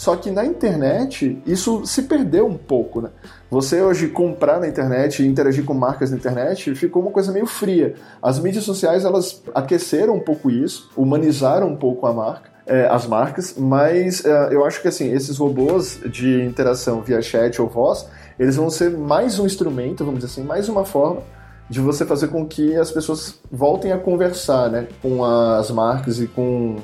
Só que na internet isso se perdeu um pouco, né? Você hoje comprar na internet e interagir com marcas na internet ficou uma coisa meio fria. As mídias sociais elas aqueceram um pouco isso, humanizaram um pouco a marca. É, as marcas, mas é, eu acho que assim esses robôs de interação via chat ou voz, eles vão ser mais um instrumento, vamos dizer assim, mais uma forma de você fazer com que as pessoas voltem a conversar, né, com as marcas e com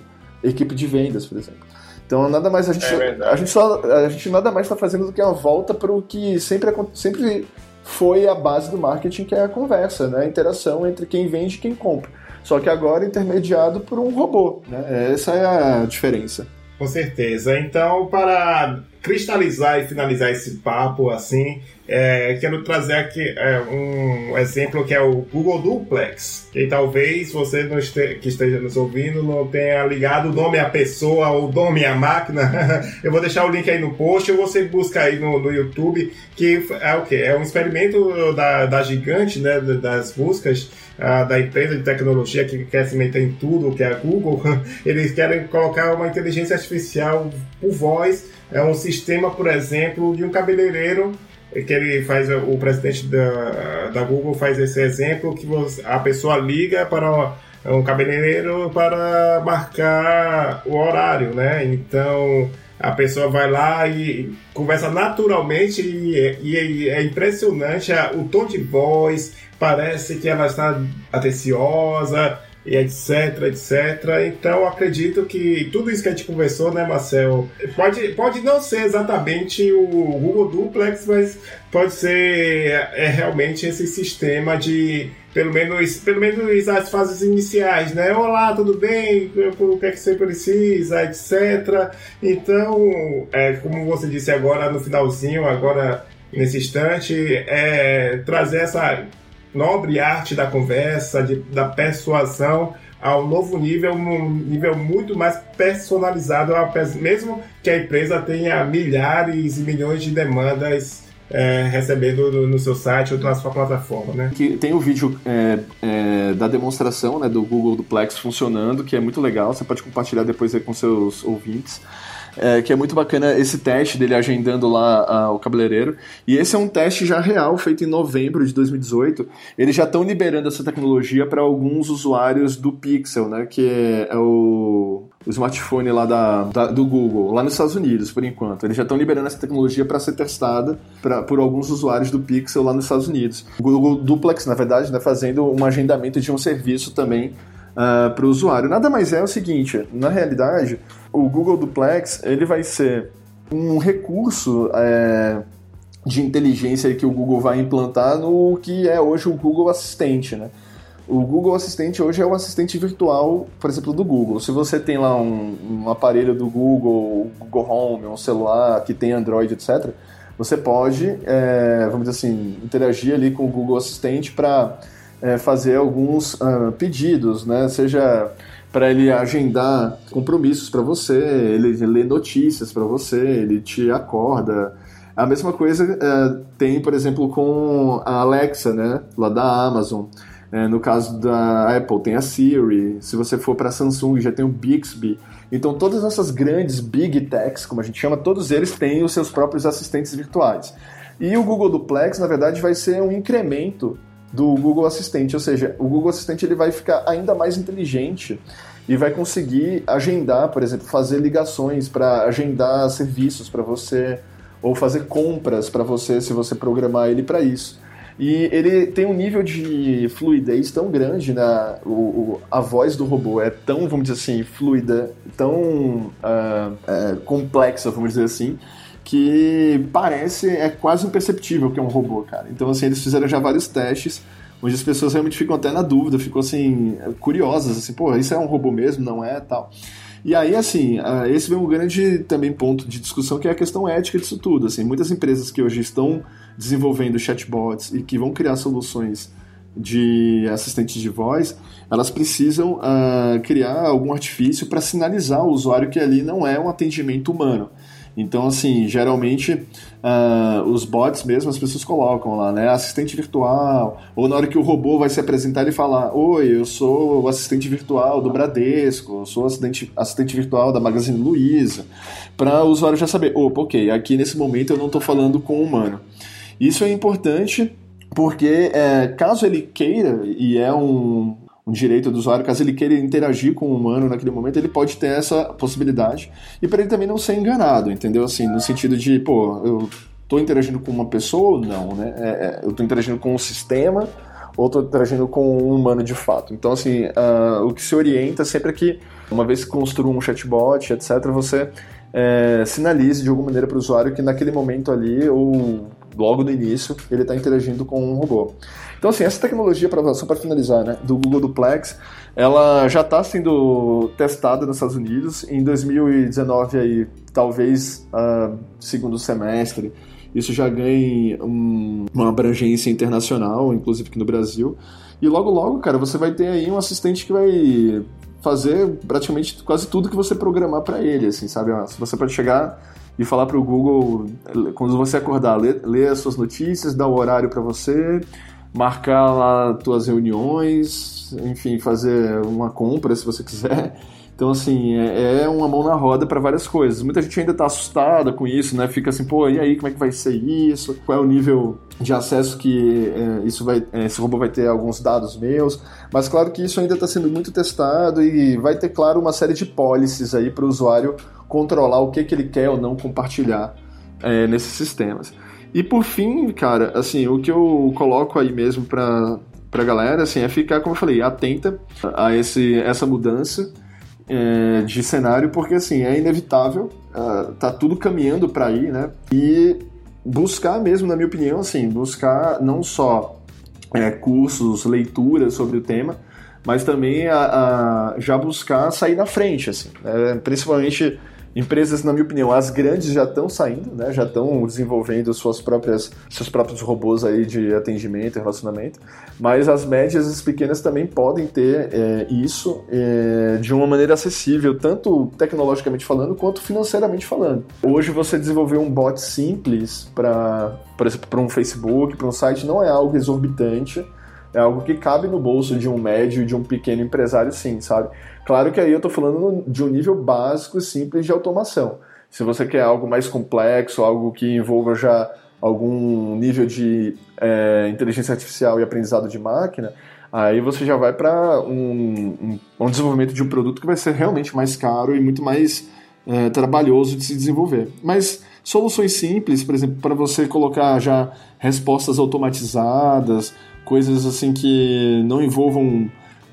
equipe de vendas, por exemplo. Então nada mais a gente, é a gente só a gente nada mais está fazendo do que uma volta para o que sempre sempre foi a base do marketing, que é a conversa, né? A interação entre quem vende e quem compra. Só que agora intermediado por um robô, né? Essa é a diferença. Com certeza. Então, para cristalizar e finalizar esse papo assim, é, quero trazer aqui é, um exemplo que é o Google Duplex, que talvez você este, que esteja nos ouvindo não tenha ligado o nome à pessoa ou o nome à máquina. Eu vou deixar o link aí no post ou você busca aí no, no YouTube, que é o que? É um experimento da, da gigante, né, das buscas, da empresa de tecnologia que quer se meter em tudo, que é a Google. Eles querem colocar uma inteligência artificial por voz, é um sistema, por exemplo, de um cabeleireiro que ele faz o presidente da, da Google faz esse exemplo que você, a pessoa liga para um cabeleireiro para marcar o horário, né? Então a pessoa vai lá e conversa naturalmente e, e é impressionante o tom de voz, parece que ela está atenciosa, e etc, etc. Então acredito que tudo isso que a gente conversou, né, Marcel, pode, pode não ser exatamente o Google Duplex, mas pode ser é, realmente esse sistema de pelo menos, pelo menos as fases iniciais, né? Olá, tudo bem? O que é que você precisa, etc. Então, é, como você disse agora no finalzinho, agora nesse instante, é trazer essa nobre arte da conversa, de, da persuasão ao novo nível, um nível muito mais personalizado, mesmo que a empresa tenha milhares e milhões de demandas é, recebendo no, no, seu site ou na sua plataforma, né? Que tem o vídeo é, é, da demonstração né, do Google Duplex funcionando, que é muito legal, você pode compartilhar depois com seus ouvintes. É, que é muito bacana esse teste dele agendando lá a, o cabeleireiro. E esse é um teste já real, feito em novembro de 2018. Eles já estão liberando essa tecnologia para alguns usuários do Pixel, né? Que é, é o o smartphone lá da, da, do Google, lá nos Estados Unidos, por enquanto. Eles já estão liberando essa tecnologia para ser testada pra, por alguns usuários do Pixel lá nos Estados Unidos. O Google Duplex, na verdade, né, fazendo um agendamento de um serviço também uh, para o usuário. Nada mais é o seguinte, na realidade, o Google Duplex ele vai ser um recurso é, de inteligência que o Google vai implantar no que é hoje o Google Assistente, né? O Google Assistente hoje é o assistente virtual, por exemplo, do Google. Se você tem lá um, um aparelho do Google, Google Home, um celular que tem Android, etc., você pode, é, vamos dizer assim, interagir ali com o Google Assistente para é, fazer alguns uh, pedidos, né? Seja para ele agendar compromissos para você, ele lê notícias para você, ele te acorda. A mesma coisa uh, tem, por exemplo, com a Alexa, né? Lá da Amazon. É, no caso da Apple, tem a Siri. Se você for para a Samsung, já tem o Bixby. Então, todas essas grandes big techs, como a gente chama, todos eles têm os seus próprios assistentes virtuais. E o Google Duplex, na verdade, vai ser um incremento do Google Assistente, ou seja, o Google Assistente ele vai ficar ainda mais inteligente e vai conseguir agendar, por exemplo, fazer ligações para agendar serviços para você ou fazer compras para você se você programar ele para isso. E ele tem um nível de fluidez tão grande, né? O, o, a voz do robô é tão, vamos dizer assim, fluida, tão uh, complexa, vamos dizer assim, que parece, é quase imperceptível que é um robô, cara. Então, assim, eles fizeram já vários testes, onde as pessoas realmente ficam até na dúvida, ficam, assim, curiosas, assim, pô, isso é um robô mesmo, não é, tal. E aí, assim, uh, esse vem um grande também ponto de discussão, que é a questão ética disso tudo, assim, muitas empresas que hoje estão desenvolvendo chatbots e que vão criar soluções de assistentes de voz, elas precisam uh, criar algum artifício para sinalizar ao usuário que ali não é um atendimento humano. Então, assim, geralmente uh, os bots mesmo as pessoas colocam lá, né? Assistente virtual, ou na hora que o robô vai se apresentar e falar: Oi, eu sou o assistente virtual do Bradesco, eu sou assistente, assistente virtual da Magazine Luiza, para o usuário já saber: opa, ok, aqui nesse momento eu não estou falando com o humano. Isso é importante porque é, caso ele queira, e é um, um direito do usuário, caso ele queira interagir com o humano naquele momento, ele pode ter essa possibilidade. E para ele também não ser enganado, entendeu? Assim, no sentido de, pô, eu estou interagindo com uma pessoa ou não, né? É, é, eu estou interagindo com um sistema ou estou interagindo com um humano de fato. Então, assim, uh, o que se orienta sempre é que, uma vez que construa um chatbot, etc., você é, sinalize de alguma maneira para o usuário que naquele momento ali, ou logo no início, ele está interagindo com um robô. Então, assim, essa tecnologia, pra, só para finalizar, né, do Google Duplex, ela já está sendo testada nos Estados Unidos. Em 2019, aí, talvez uh, segundo semestre, isso já ganhe um, uma abrangência internacional, inclusive aqui no Brasil. E logo, logo, cara, você vai ter aí um assistente que vai fazer praticamente quase tudo que você programar para ele, assim, sabe? Você pode chegar e falar para o Google, quando você acordar, ler, ler as suas notícias, dar o horário para você, marcar lá tuas reuniões, enfim, fazer uma compra se você quiser. Então, assim, é, é uma mão na roda para várias coisas. Muita gente ainda está assustada com isso, né? Fica assim, pô, e aí, como é que vai ser isso? Qual é o nível de acesso que é, isso vai, é, esse robô vai ter alguns dados meus? Mas claro que isso ainda está sendo muito testado e vai ter, claro, uma série de policies aí para o usuário controlar o que, que ele quer ou não compartilhar é, nesses sistemas. E por fim, cara, assim, o que eu coloco aí mesmo para para a galera assim, é ficar, como eu falei, atenta a esse, essa mudança é, de cenário, porque assim, é inevitável, uh, tá tudo caminhando para aí, né? E buscar mesmo, na minha opinião, assim, buscar não só é, cursos, leituras sobre o tema, mas também a, a, já buscar sair na frente, assim, né? principalmente Empresas, na minha opinião, as grandes já estão saindo, né? Já estão desenvolvendo suas próprias, seus próprios robôs aí de atendimento e relacionamento. Mas as médias e as pequenas também podem ter é, isso é, de uma maneira acessível, tanto tecnologicamente falando quanto financeiramente falando. Hoje você desenvolver um bot simples para, por exemplo, para um Facebook, para um site, não é algo exorbitante. É algo que cabe no bolso de um médio de um pequeno empresário, sim, sabe? Claro que aí eu estou falando de um nível básico e simples de automação. Se você quer algo mais complexo, algo que envolva já algum nível de é, inteligência artificial e aprendizado de máquina, aí você já vai para um, um, um, desenvolvimento de um produto que vai ser realmente mais caro e muito mais é, trabalhoso de se desenvolver. Mas soluções simples, por exemplo, para você colocar já respostas automatizadas, coisas assim que não envolvam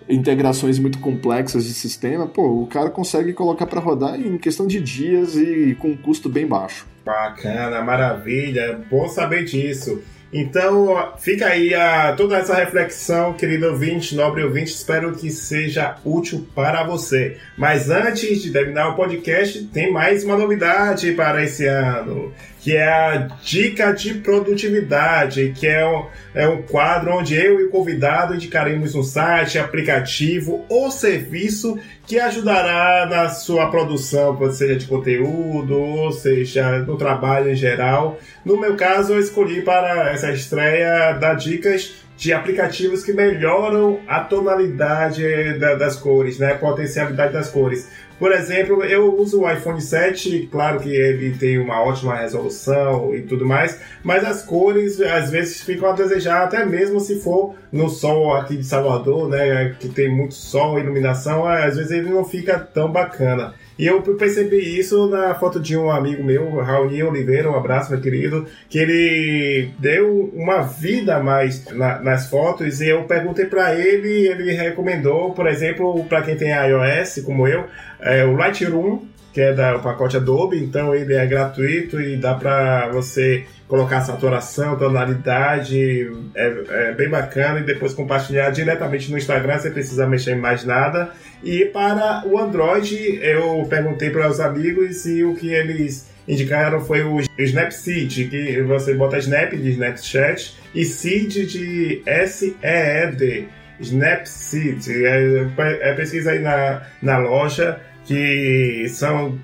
integrações muito complexas de sistema, pô, o cara consegue colocar para rodar em questão de dias e com um custo bem baixo. Bacana, maravilha, bom saber disso. Então, fica aí a, toda essa reflexão, querido ouvinte, nobre ouvinte, espero que seja útil para você. Mas antes de terminar o podcast, tem mais uma novidade para esse ano que é a Dica de Produtividade, que é um, é um quadro onde eu e o convidado indicaremos um site, aplicativo ou serviço que ajudará na sua produção, seja de conteúdo, ou seja no trabalho em geral. No meu caso, eu escolhi para essa estreia dar dicas de aplicativos que melhoram a tonalidade das cores, né? A potencialidade das cores. Por exemplo, eu uso o iPhone 7, claro que ele tem uma ótima resolução e tudo mais, mas as cores às vezes ficam a desejar, até mesmo se for no sol aqui de Salvador, né, que tem muito sol, iluminação, às vezes ele não fica tão bacana. E eu percebi isso na foto de um amigo meu, Raoni Oliveira, um abraço, meu querido, que ele deu uma vida a mais na, nas fotos e eu perguntei para ele, ele recomendou, por exemplo, para quem tem iOS, como eu, é, o Lightroom, que é do pacote Adobe, então ele é gratuito e dá para você colocar saturação, tonalidade, é, é, bem bacana e depois compartilhar diretamente no Instagram, sem precisar mexer em mais nada. E para o Android, eu perguntei para os amigos e o que eles indicaram foi o Snapseed, que você bota Snap de Snapchat e Seed de S-E-E-D. Snapseed, é, é pesquisa aí na, na loja que são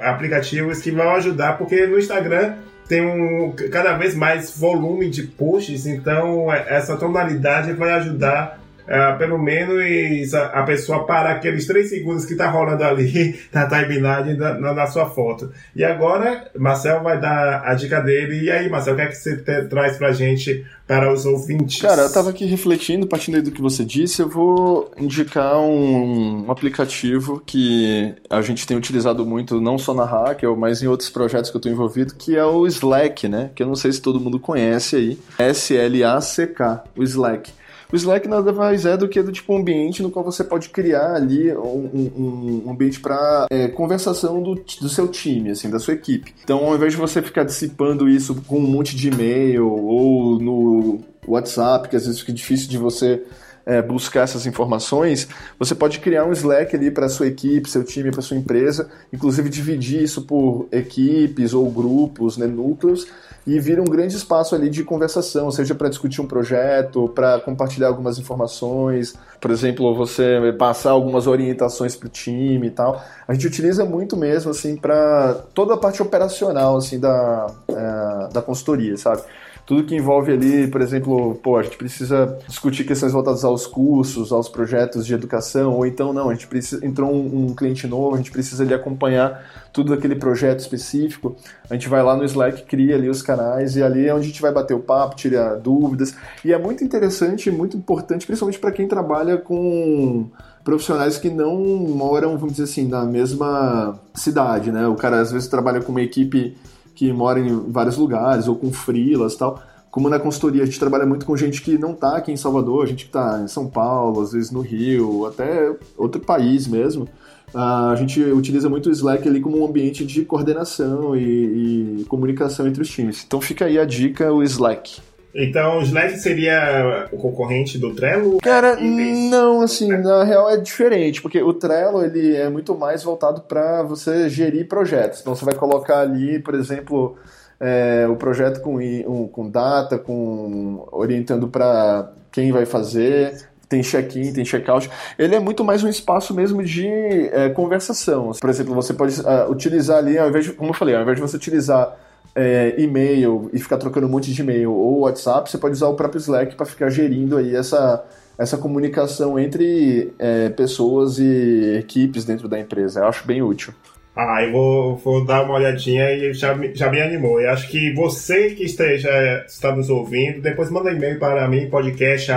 aplicativos que vão ajudar, porque no Instagram tem um cada vez mais volume de posts, então é, essa tonalidade vai ajudar uh, pelo menos a, a, pessoa parar aqueles três segundos que tá rolando ali na timeline na, na, na, sua foto. E agora, Marcel vai dar a dica dele. E aí, Marcel, o que é que você te, traz pra gente para os ouvintes? Cara, eu tava aqui refletindo, partindo aí do que você disse, eu vou indicar um, um aplicativo que a gente tem utilizado muito, não só na Hacker, mas em outros projetos que eu tô envolvido, que é o Slack, né? Que eu não sei se todo mundo conhece aí. S-L-A-C-K, o Slack. O Slack nada mais é do que do tipo um ambiente no qual você pode criar ali um, um, um ambiente para é, conversação do, do seu time, assim, da sua equipe. Então, ao invés de você ficar dissipando isso com um monte de e-mail ou no WhatsApp, que às vezes fica difícil de você é, buscar essas informações, você pode criar um Slack ali para sua equipe, seu time, para sua empresa, inclusive dividir isso por equipes ou grupos, né, núcleos, e vira um grande espaço ali de conversação, seja para discutir um projeto, para compartilhar algumas informações, por exemplo, você passar algumas orientações para o time e tal. A gente utiliza muito mesmo assim para toda a parte operacional assim da, é, da consultoria, sabe? Tudo que envolve ali, por exemplo, pô, a gente precisa discutir questões voltadas aos cursos, aos projetos de educação, ou então não, a gente precisa, entrou um, um cliente novo, a gente precisa ali acompanhar tudo aquele projeto específico, a gente vai lá no Slack, cria ali os canais e ali é onde a gente vai bater o papo, tirar dúvidas. E é muito interessante, muito importante, principalmente para quem trabalha com profissionais que não moram, vamos dizer assim, na mesma cidade, né? O cara às vezes trabalha com uma equipe que mora em vários lugares, ou com frilas e tal. como na consultoria a gente trabalha muito com gente que não está aqui em Salvador, gente que está em São Paulo, às vezes no Rio, até outro país mesmo, a gente utiliza muito o Slack ali como um ambiente de coordenação e, e comunicação entre os times. Então fica aí a dica, o Slack. Então, o Slack seria o concorrente do Trello? Cara, não, assim, na real é diferente, porque o Trello ele é muito mais voltado para você gerir projetos. Então, você vai colocar ali, por exemplo, é, o projeto com, um, com data, com orientando para quem vai fazer, tem check-in, tem check-out. Ele é muito mais um espaço mesmo de é, conversação. Por exemplo, você pode uh, utilizar ali, ao invés de, como eu falei, ao invés de você utilizar é, e-mail e ficar trocando um monte de e-mail ou WhatsApp, você pode usar o próprio Slack para ficar gerindo aí essa, essa comunicação entre é, pessoas e equipes dentro da empresa. Eu acho bem útil. Ah, eu vou, vou dar uma olhadinha e já, já me animou. Eu acho que você que esteja está nos ouvindo, depois manda e-mail para mim, podcast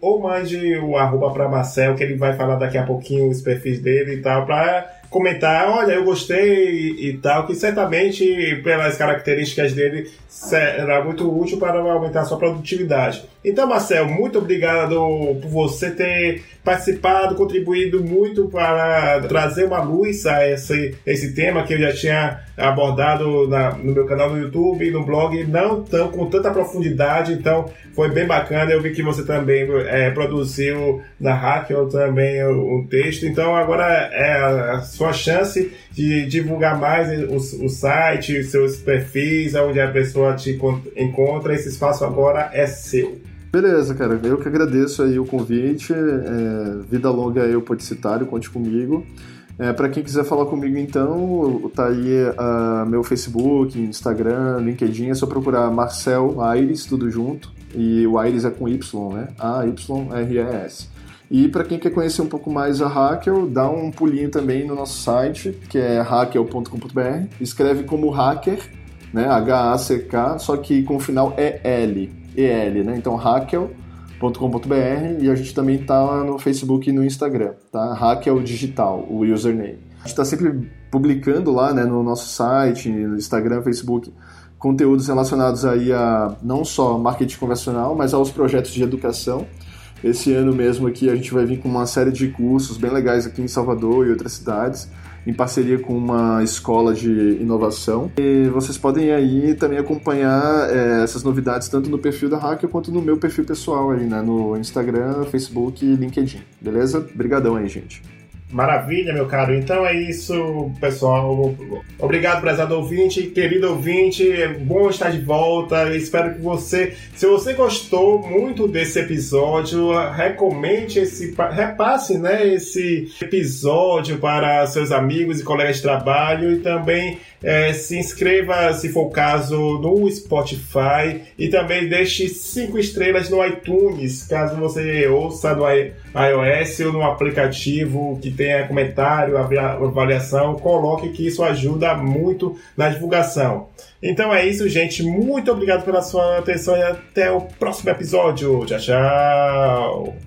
ou mande o arroba para Marcel, que ele vai falar daqui a pouquinho os perfis dele e tal, para comentar, olha, eu gostei e tal, que certamente, pelas características dele, será muito útil para aumentar a sua produtividade. Então, Marcel, muito obrigado por você ter participado, contribuído muito para trazer uma luz a esse, esse tema que eu já tinha abordado na, no meu canal no YouTube, no blog, não tão com tanta profundidade, então foi bem bacana. Eu vi que você também é, produziu na Hacker também um texto, então agora é a sua chance de divulgar mais o, o site, seus perfis, onde a pessoa te encontra. Esse espaço agora é seu. Beleza, cara. Eu que agradeço aí o convite. É, vida longa aí o Podicitário, conte comigo. É, para quem quiser falar comigo, então, tá aí uh, meu Facebook, Instagram, LinkedIn, é só procurar Marcel Aires, tudo junto. E o Aires é com Y, né? A-Y-R-E-S. E para quem quer conhecer um pouco mais a Hackel, dá um pulinho também no nosso site, que é hackel.com.br. Escreve como hacker, né? H-A-C-K, só que com o final é L. EL, né? Então, hackel.com.br e a gente também tá no Facebook e no Instagram, tá? Hackel Digital, o username. A gente está sempre publicando lá, né, no nosso site, no Instagram, Facebook, conteúdos relacionados aí a não só marketing convencional, mas aos projetos de educação. Esse ano mesmo aqui a gente vai vir com uma série de cursos bem legais aqui em Salvador e outras cidades em parceria com uma escola de inovação. E vocês podem aí também acompanhar é, essas novidades tanto no perfil da Hacker quanto no meu perfil pessoal aí, né? No Instagram, Facebook e LinkedIn. Beleza? Obrigadão aí, gente. Maravilha, meu caro. Então é isso, pessoal. Obrigado, prezado ouvinte, querido ouvinte. É bom estar de volta. espero que você, se você gostou muito desse episódio, recomende esse, repasse, né, esse episódio para seus amigos e colegas de trabalho e também é, se inscreva, se for o caso, no Spotify e também deixe cinco estrelas no iTunes, caso você ouça no iOS ou no aplicativo que tenha comentário, avaliação, coloque que isso ajuda muito na divulgação. Então é isso, gente. Muito obrigado pela sua atenção e até o próximo episódio. Tchau, tchau.